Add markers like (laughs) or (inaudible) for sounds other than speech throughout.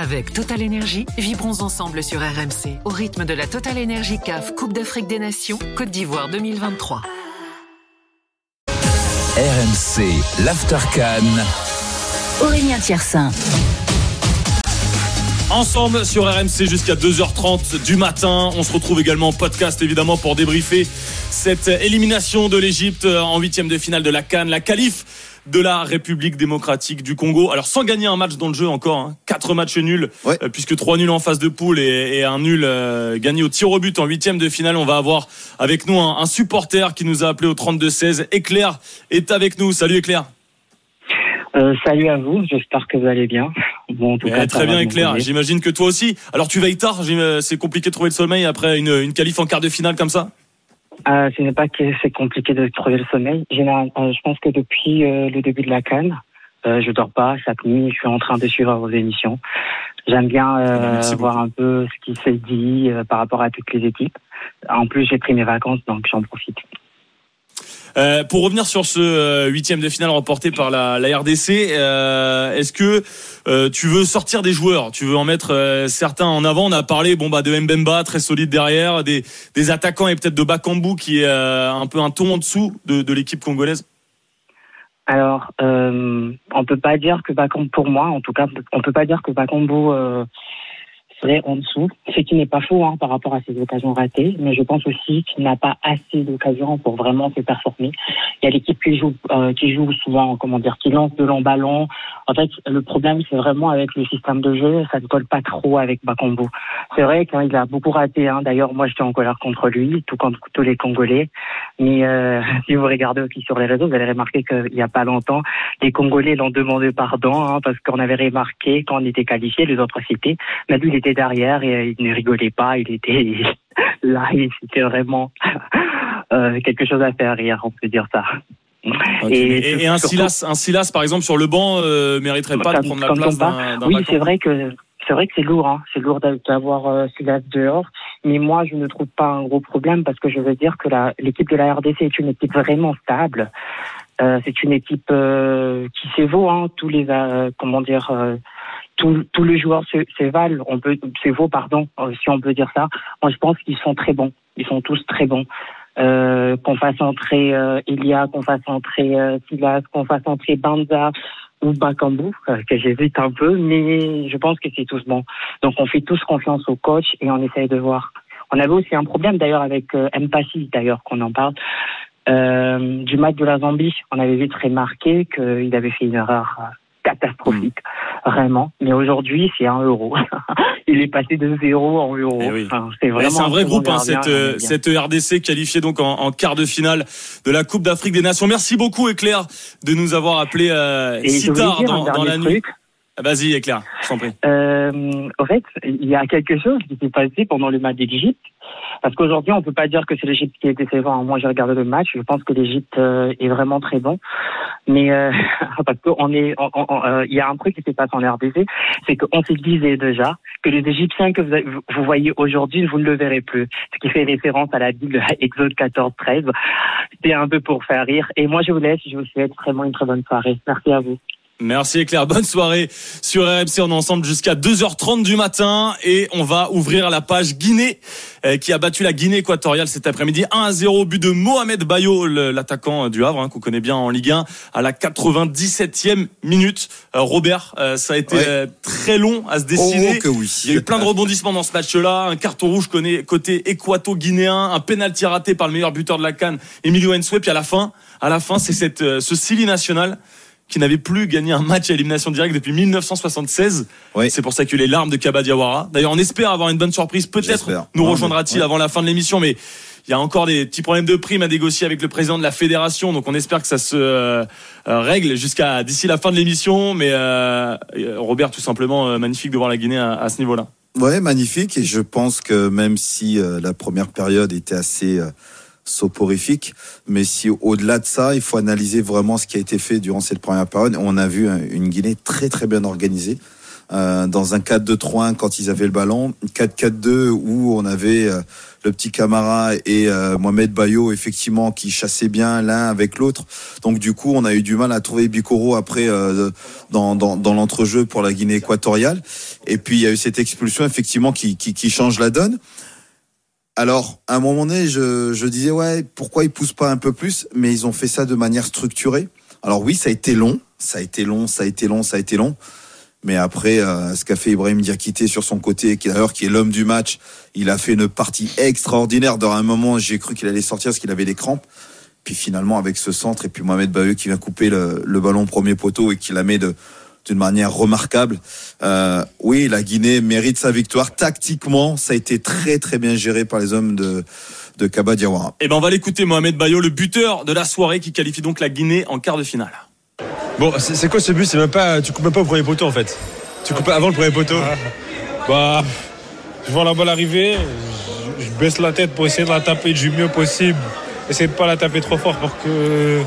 Avec Total Energy, vibrons ensemble sur RMC au rythme de la Total Energy CAF Coupe d'Afrique des Nations Côte d'Ivoire 2023. RMC, l'Aftercan. Aurélien Thiersin. Ensemble sur RMC jusqu'à 2h30 du matin. On se retrouve également en podcast évidemment pour débriefer cette élimination de l'Égypte en huitième de finale de la Cannes, la qualif de la République démocratique du Congo. Alors sans gagner un match dans le jeu encore, hein. quatre matchs nuls, Ouais. euh, puisque trois nuls en phase de poule et, et un nul euh, gagné au tir au but en huitième de finale. On va avoir avec nous un, un supporter qui nous a appelé au 32-16. Éclair est avec nous. Salut Éclair. Euh, salut à vous, j'espère que vous allez bien. Bon, en tout Eh, cas, très bien Éclair. J'imagine que toi aussi. Alors tu veilles tard. C'est compliqué de trouver le sommeil après une, une qualif en quart de finale comme ça? Euh, ce n'est pas que c'est compliqué de trouver le sommeil. Général, euh, je pense que depuis euh, le début de la canne, euh, je dors pas chaque nuit. Je suis en train de suivre vos émissions. J'aime bien euh, voir un peu ce qui s'est dit euh, par rapport à toutes les équipes. En plus, j'ai pris mes vacances, donc j'en profite. Euh, pour revenir sur ce euh, huitième de finale remporté par la, la RDC, euh, est-ce que euh, tu veux sortir des joueurs? Tu veux en mettre euh, certains en avant? On a parlé bon bah de Mbemba très solide derrière, des, des attaquants et peut-être de Bakambu qui est un peu un ton en dessous de, de l'équipe congolaise. Alors, on peut pas dire que Bakambu, pour moi, en tout cas, on peut pas dire que Bakambu serait en dessous. Ce qui n'est pas faux hein, par rapport à ses occasions ratées, mais je pense aussi qu'il n'a pas assez d'occasions pour vraiment se performer. Il y a l'équipe qui joue, euh, qui joue souvent, comment dire, qui lance de long ballon. En fait, le problème, c'est vraiment avec le système de jeu, ça ne colle pas trop avec Bakambu. C'est vrai qu'il a beaucoup raté. Hein. D'ailleurs, moi, j'étais en colère contre lui, tout comme tous les Congolais. Mais euh, (laughs) si vous regardez aussi sur les réseaux, vous allez remarquer qu'il n'y a pas longtemps, les Congolais l'ont demandé pardon hein, parce qu'on avait remarqué quand on était qualifié, les autres cités, mais lui il était derrière et euh, il ne rigolait pas, il était (laughs) là, et c'était vraiment (laughs) euh, quelque chose à faire rire, on peut dire ça. Et, et un Silas, un Silas par exemple sur le banc euh, mériterait pas de prendre la place d'un Oui, c'est vrai que c'est vrai que c'est lourd, hein. c'est lourd d'a- d'avoir euh, Silas dehors. Mais moi, je ne trouve pas un gros problème parce que je veux dire que l'équipe de la RDC est une équipe vraiment stable. Euh, c'est une équipe euh, qui s'évaut, hein. tous les comment dire. Tous tous les joueurs se- s'évalent, on peut s'évaut, pardon, euh, si on peut dire ça. Moi, je pense qu'ils sont très bons. Ils sont tous très bons. Euh, qu'on fasse entrer euh, Elia, qu'on fasse entrer euh, Silas, qu'on fasse entrer Banza ou Bakambu, euh, que j'hésite un peu, mais je pense que c'est tous bons. Donc on fait tous confiance au coach et on essaye de voir. On avait aussi un problème d'ailleurs avec euh, Mpassi, d'ailleurs, qu'on en parle. Du match de la Zambie, on avait vite remarqué qu'il avait fait une erreur catastrophique, vraiment. Mais aujourd'hui, c'est un euro. (laughs) Il est passé de zéro en euro. Eh oui. Enfin, c'est vraiment c'est un vrai groupe, hein, cette, euh, cette RDC qualifiée donc en, en quart de finale de la Coupe d'Afrique des Nations. Merci beaucoup, Éclair, de nous avoir appelé euh, si tard dans, dans la nuit. truc. Ah, Vas-y, Éclair, je t'en prie. Euh, en fait, il y a quelque chose qui s'est passé pendant le match d'Égypte. Parce qu'aujourd'hui, on peut pas dire que c'est l'Égypte qui est décevant. Moi, j'ai regardé le match. Je pense que l'Égypte euh, est vraiment très bon. Mais euh, (laughs) parce qu'on est, euh, il y a un truc qui s'est passé en RDC, c'est qu'on se disait déjà que les Égyptiens que vous, vous voyez aujourd'hui, vous ne le verrez plus. Ce qui fait référence à la Bible (laughs) Exode 14-13. C'était un peu pour faire rire. Et moi, je vous laisse. Je vous souhaite vraiment une très bonne soirée. Merci à vous. Merci Éclair, bonne soirée sur RMC. On est ensemble jusqu'à 2h30 du matin et on va ouvrir la page Guinée euh, qui a battu la Guinée équatoriale cet après-midi 1 à 0 au but de Mohamed Bayo, l'attaquant du Havre hein, qu'on connaît bien en Ligue 1 à la 97e minute. Euh, Robert, euh, ça a été Ouais. très long à se décider. Oh que oui. Il y a eu plein de rebondissements dans ce match-là. Un carton rouge côté équato-guinéen, un pénalty raté par le meilleur buteur de la Cannes, Emilio Ensue. Puis à la fin, à la fin, c'est cette ce Silly national qui n'avait plus gagné un match à élimination directe depuis 1976. Oui. C'est pour ça qu'il y a eu les larmes de Kaba Diawara. D'ailleurs, on espère avoir une bonne surprise. Peut-être nous rejoindra-t-il ouais. avant la fin de l'émission, mais il y a encore des petits problèmes de primes à négocier avec le président de la fédération, donc on espère que ça se euh, euh, règle jusqu'à d'ici la fin de l'émission. Mais euh, Robert, tout simplement, euh, magnifique de voir la Guinée à, à ce niveau-là. Ouais, magnifique. Et je pense que même si la première période était assez soporifique, mais si au-delà de ça, il faut analyser vraiment ce qui a été fait durant cette première période. On a vu une Guinée très très bien organisée. euh, dans un 4-2-3-1 quand ils avaient le ballon, 4-4-2 où on avait euh, le petit Camara et euh, Mohamed Bayo effectivement qui chassaient bien l'un avec l'autre. Donc du coup, on a eu du mal à trouver Bicoro après euh, dans, dans, dans l'entrejeu pour la Guinée équatoriale. Et puis il y a eu cette expulsion effectivement qui, qui, qui change la donne. Alors, à un moment donné, je, disais, ouais, pourquoi ils poussent pas un peu plus? Mais ils ont fait ça de manière structurée. Alors oui, ça a été long, ça a été long, ça a été long, ça a été long. Mais après, euh, ce qu'a fait Ibrahim Diakité sur son côté, qui d'ailleurs qui est l'homme du match, il a fait une partie extraordinaire. Dans un moment, j'ai cru qu'il allait sortir parce qu'il avait des crampes. Puis finalement, avec ce centre, et puis Mohamed Baheu qui vient couper le, le ballon premier poteau et qui la met de d'une manière remarquable. Euh, oui, la Guinée mérite sa victoire. Tactiquement, ça a été très très bien géré par les hommes de, de Kaba Diawara. Et ben on va l'écouter Mohamed Bayo, le buteur de la soirée qui qualifie donc la Guinée en quart de finale. Bon, c'est quoi ce but? C'est même pas, tu coupes même pas au premier poteau en fait. Tu coupes avant le premier poteau. Bah, je vois la balle arriver, je, je baisse la tête pour essayer de la taper du mieux possible. Essayer de pas la taper trop fort pour que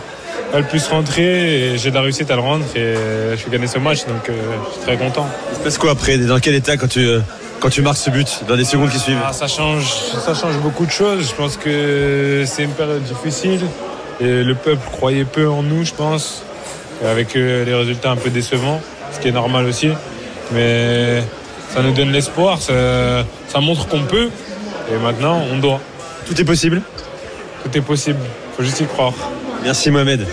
elle puisse rentrer. Et j'ai de la réussite à le rendre et je suis gagné ce match, donc euh, je suis très content. Il se passe quoi après? Dans quel état quand tu, euh, quand tu marques ce but? Dans les secondes qui suivent? Ah, ça change, ça change beaucoup de choses. Je pense que c'est une période difficile et le peuple croyait peu en nous, je pense, avec euh, les résultats un peu décevants, ce qui est normal aussi. Mais ça nous donne l'espoir, ça, ça montre qu'on peut et maintenant on doit. Tout est possible? Tout est possible, faut juste y croire. Merci Mohamed.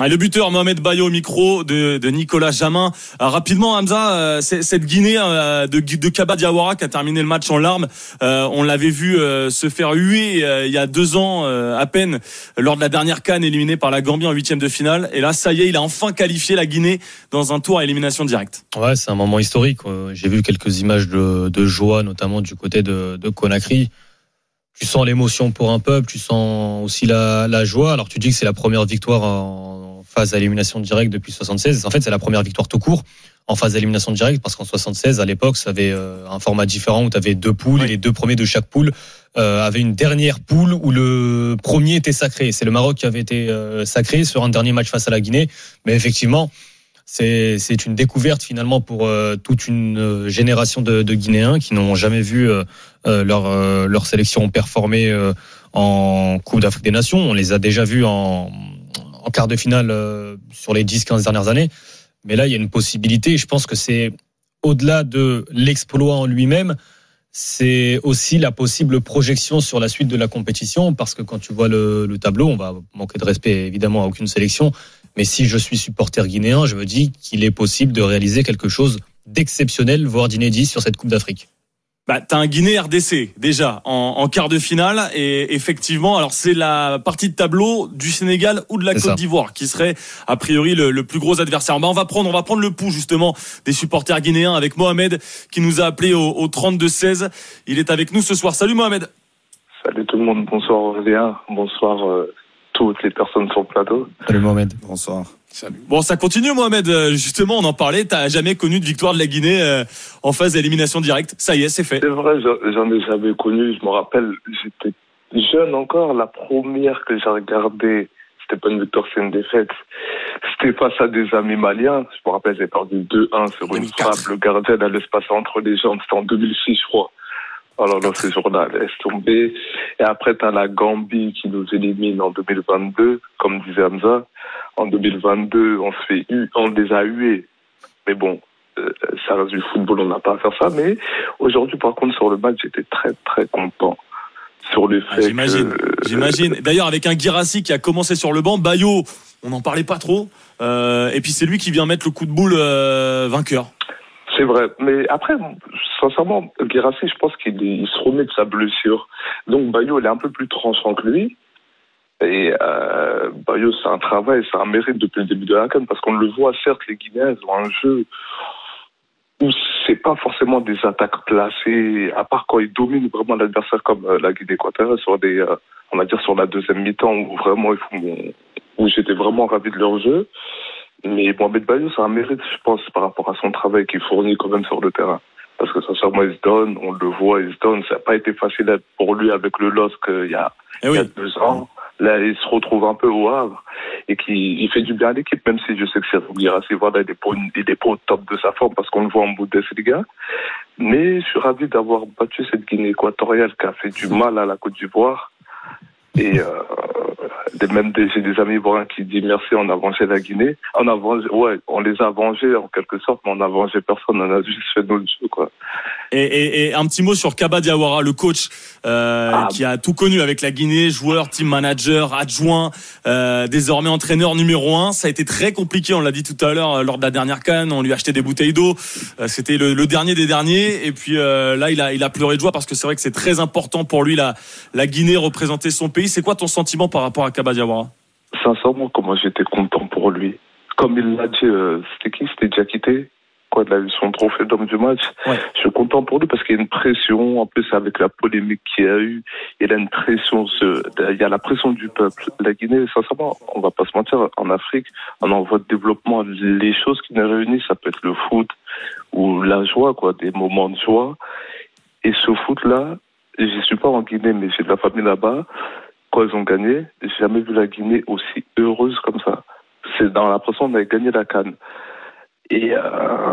Le buteur Mohamed Bayo au micro de, de Nicolas Jamin. Ah, rapidement, Hamza, euh, cette Guinée euh, de, de Kaba Diawara qui a terminé le match en larmes. Euh, on l'avait vu euh, se faire huer euh, il y a deux ans euh, à peine lors de la dernière canne éliminée par la Gambie en huitième de finale. Et là, ça y est, il a enfin qualifié la Guinée dans un tour à élimination directe. Ouais, c'est un moment historique. Euh, J'ai vu quelques images de, de joie, notamment du côté de, de Conakry. Tu sens l'émotion pour un peuple, tu sens aussi la, la joie. Alors tu dis que c'est la première victoire en phase à élimination directe depuis 76. En fait, c'est la première victoire tout court en phase d'élimination directe parce qu'en 76, à l'époque, ça avait euh, un format différent où tu avais deux poules et les deux premiers de chaque poule euh, avaient une dernière poule où le premier était sacré. C'est le Maroc qui avait été euh, sacré sur un dernier match face à la Guinée. Mais effectivement, c'est une découverte finalement pour euh, toute une euh, génération de, Guinéens qui n'ont jamais vu euh, leur sélection performer en Coupe d'Afrique des Nations. On les a déjà vus en quart de finale sur les 10-15 dernières années. Mais là, il y a une possibilité. Je pense que c'est au-delà de l'exploit en lui-même, c'est aussi la possible projection sur la suite de la compétition. Parce que quand tu vois le, le tableau, on va manquer de respect évidemment à aucune sélection. Mais si je suis supporter guinéen, je me dis qu'il est possible de réaliser quelque chose d'exceptionnel, voire d'inédit sur cette Coupe d'Afrique. Bah, t'as un Guinée RDC déjà en, en quart de finale et effectivement, alors c'est la partie de tableau du Sénégal ou de la Côte d'Ivoire qui serait a priori le, le plus gros adversaire. Bah, on va prendre, on va prendre le pouls justement des supporters guinéens avec Mohamed qui nous a appelé au, au 32 16. Il est avec nous ce soir. Salut Mohamed. Salut tout le monde, bonsoir Aurélien, bonsoir euh, toutes les personnes sur le plateau. Salut Mohamed. Bonsoir. Bon, ça continue Mohamed. Euh, Justement, on en parlait. T'as jamais connu de victoire de la Guinée euh, en phase d'élimination directe. Ça y est, c'est fait. C'est vrai, j'en ai jamais connu, je me rappelle, j'étais jeune encore, la première que j'ai regardée, c'était pas une victoire, c'est une défaite. C'était face à des amis maliens, je me rappelle, j'ai perdu 2-1 sur une 2004. frappe, le gardien allait se passer entre les jambes, c'était en 2006 je crois. Alors là, ce jour-là, laisse tomber. Et après, t'as la Gambie qui nous élimine en 2022, comme disait Hamza. En 2022, on se fait on les a hués. Mais bon, euh, ça reste du football, on n'a pas à faire ça. Mais aujourd'hui, par contre, sur le match, j'étais très, très content. Sur le Ah, fait J'imagine. que... J'imagine. D'ailleurs, avec un Girassi qui a commencé sur le banc, Bayo, on n'en parlait pas trop. Euh, et puis c'est lui qui vient mettre le coup de boule euh, vainqueur. C'est vrai. Mais après, sincèrement, Guérassi, je pense qu'il se remet de sa blessure. Donc, Bayo, il est un peu plus tranchant que lui. Et euh, Bayo, c'est un travail, c'est un mérite depuis le début de la CAN, parce qu'on le voit, certes, les Guinéens ont un jeu où c'est pas forcément des attaques placées, à part quand ils dominent vraiment l'adversaire comme euh, la Guinée équatoriale sur des, euh, on va dire sur la deuxième mi-temps où vraiment où j'étais vraiment ravi de leur jeu. Mais Mohamed Bayo, c'est un mérite, je pense, par rapport à son travail qu'il fournit quand même sur le terrain. Parce que sincèrement, il se donne, on le voit, il se donne. Ça n'a pas été facile pour lui avec le LOSC il y a, Eh il y a deux ans. là, il se retrouve un peu au Havre et qui il fait du bien à l'équipe, même si je sais que c'est voilà, il est pas, il est pas au top de sa forme parce qu'on le voit en Bundesliga. Mais je suis ravi d'avoir battu cette Guinée équatoriale qui a fait du mal à la Côte d'Ivoire. Et euh, même des, j'ai des amis ivoiriens qui disent merci, on a vengé la Guinée. On a vengé, ouais, on les a vengés en quelque sorte, mais on a vengé personne, on a juste fait notre jeu, quoi. Et, et- et un petit mot sur Kaba Diawara, le coach euh, Ah. qui a tout connu avec la Guinée, joueur, team manager, adjoint, euh, désormais entraîneur numéro un. Ça a été très compliqué, on l'a dit tout à l'heure lors de la dernière canne. On lui a acheté des bouteilles d'eau. C'était le, le dernier des derniers. Et puis là, il a, il a pleuré de joie parce que c'est vrai que c'est très important pour lui la, la Guinée représenter son pays. C'est quoi ton sentiment par rapport à Kaba Diawara? Sincèrement, comment j'étais content pour lui. Comme il l'a dit, euh, c'était qui? C'était Diakité Quoi, il a eu son trophée d'homme du match. Ouais. Je suis content pour lui parce qu'il y a une pression. En plus, avec la polémique qu'il y a eu, il a une pression. Il y a la pression du peuple. La Guinée, sincèrement, on va pas se mentir, en Afrique, on en voit de développement. Les choses qui nous réunissent, ça peut être le foot ou la joie, quoi, des moments de joie. Et ce foot-là, je suis pas en Guinée, mais j'ai de la famille là-bas. Quand ils ont gagné, j'ai jamais vu la Guinée aussi heureuse comme ça. C'est dans l'impression qu'on avait gagné la canne. Et euh,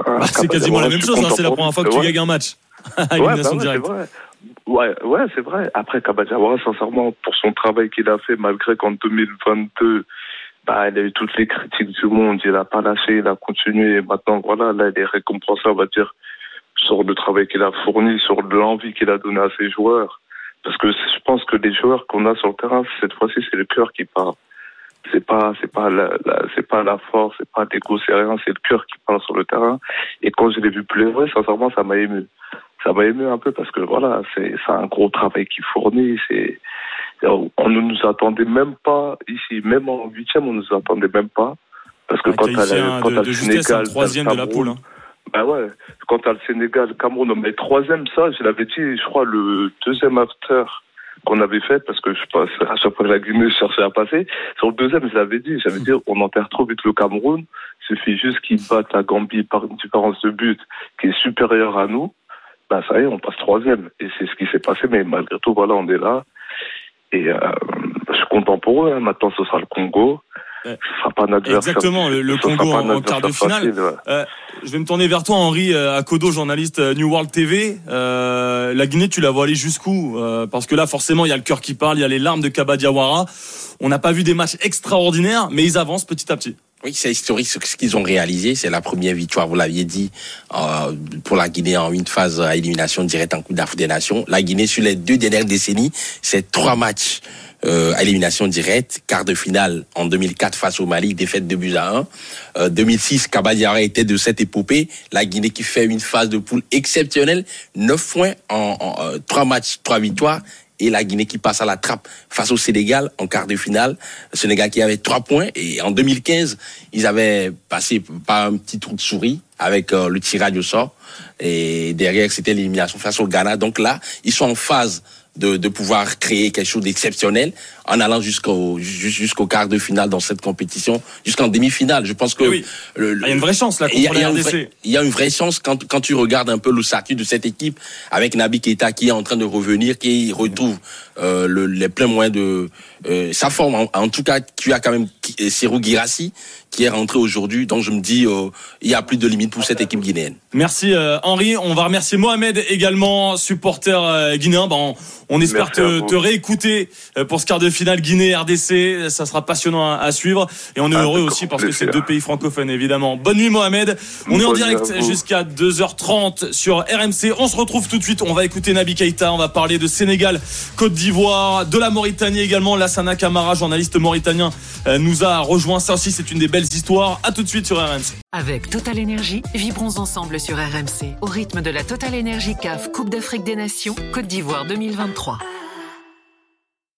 Bah, C'est quasiment la même chose. hein, C'est la première fois que tu gagnes un match. (laughs) Ouais, bah ouais, vrai. Ouais, ouais, c'est vrai. Après, Kabadjawara, sincèrement, pour son travail qu'il a fait, malgré qu'en 2022, bah, il a eu toutes les critiques du monde, il a pas lâché, il a continué. Et maintenant, voilà, là, il est récompensé, on va dire, sur le travail qu'il a fourni, sur l'envie qu'il a donné à ses joueurs. Parce que je pense que les joueurs qu'on a sur le terrain, cette fois-ci, c'est le cœur qui parle. C'est pas, c'est pas la, la- c'est pas la force, c'est pas l'ego, c'est rien, c'est le cœur qui parle sur le terrain. Et quand je l'ai vu pleurer, sincèrement, ça m'a ému. Ça m'a ému un peu parce que voilà, c'est, c'est un gros travail qu'il fournit. C'est, on ne nous attendait même pas ici, même en huitième, on ne nous attendait même pas. Parce que Un quand t'as hein, quand de- t'as de le un Sénégal, troisième de la poule. Hein. Bah ouais, quand t'as le Sénégal, le Cameroun, mais troisième, ça, je l'avais dit, je crois, le deuxième after qu'on avait fait, parce que je passe, à chaque fois que la Guinée cherchait à passer, sur le deuxième, je l'avais dit, j'avais dit, on enterre trop vite le Cameroun, il suffit juste qu'ils battent la Gambie par une différence de but qui est supérieure à nous, bah ça y est, on passe troisième. Et c'est ce qui s'est passé, mais malgré tout, voilà, on est là. Et euh, je suis content pour eux, hein. maintenant ce sera le Congo. Ce sera pas. Exactement, le, le Congo en, en quart de finale. facile, ouais. Euh, je vais me tourner vers toi, Henri euh, Akodo, journaliste euh, New World TV. Euh, la Guinée, tu la vois aller jusqu'où Euh, Parce que là, forcément, il y a le cœur qui parle, il y a les larmes de Kaba Diawara. On n'a pas vu des matchs extraordinaires, mais ils avancent petit à petit. Oui, c'est historique ce ce qu'ils ont réalisé. C'est la première victoire, vous l'aviez dit, euh, pour la Guinée en une phase à élimination directe en Coupe d'Afrique des Nations. La Guinée, sur les deux dernières décennies, c'est trois matchs euh, élimination directe. Quart de finale en 2004 face au Mali, défaite de buts à 1. Euh, 2006, Kabadiara était de cette épopée. La Guinée qui fait une phase de poule exceptionnelle. 9 points en, en euh, trois matchs, trois victoires et la Guinée qui passe à la trappe face au Sénégal en quart de finale. Le Sénégal qui avait trois points et en 2015, ils avaient passé par un petit trou de souris avec euh, le tirage au sort et derrière c'était l'élimination face au Ghana. Donc là, ils sont en phase de, pouvoir créer quelque chose d'exceptionnel en allant jusqu'au ju- jusqu'au quart de finale dans cette compétition, jusqu'en demi-finale. Je pense que Eh oui. le- Il y a une vraie chance là il y a- il y a une vraie- il y a une vraie chance quand, quand tu regardes un peu le statut de cette équipe avec Nabi Keita qui est en train de revenir, qui retrouve euh, le, les pleins moyens de euh, sa forme. En, en tout cas, tu as quand même Ki- Serou Girassi qui est rentré aujourd'hui. Donc je me dis, euh, il y a plus de limite pour cette équipe guinéenne. Merci euh, Henri. On va remercier Mohamed également, supporter euh, guinéen. On, on espère te, te réécouter euh, pour ce quart de finale Guinée-RDC. Ça sera passionnant à, à suivre. Et on est Ah, heureux aussi parce que c'est deux pays francophones évidemment. Bonne nuit Mohamed. On est en direct jusqu'à 2h30 sur RMC. On se retrouve tout de suite. On va écouter Nabi Keita. On va parler de Sénégal, Côte d'Ivoire, de la Mauritanie également. Lassana Camara, journaliste mauritanien, euh, nous a rejoint. Ça aussi, c'est une des belles histoires. À tout de suite sur RMC. Avec Total Énergie, vibrons ensemble sur RMC au rythme de la Total Énergie CAF Coupe d'Afrique des Nations Côte d'Ivoire 2023.